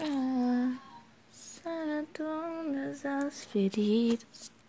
Ah, todas as feridas.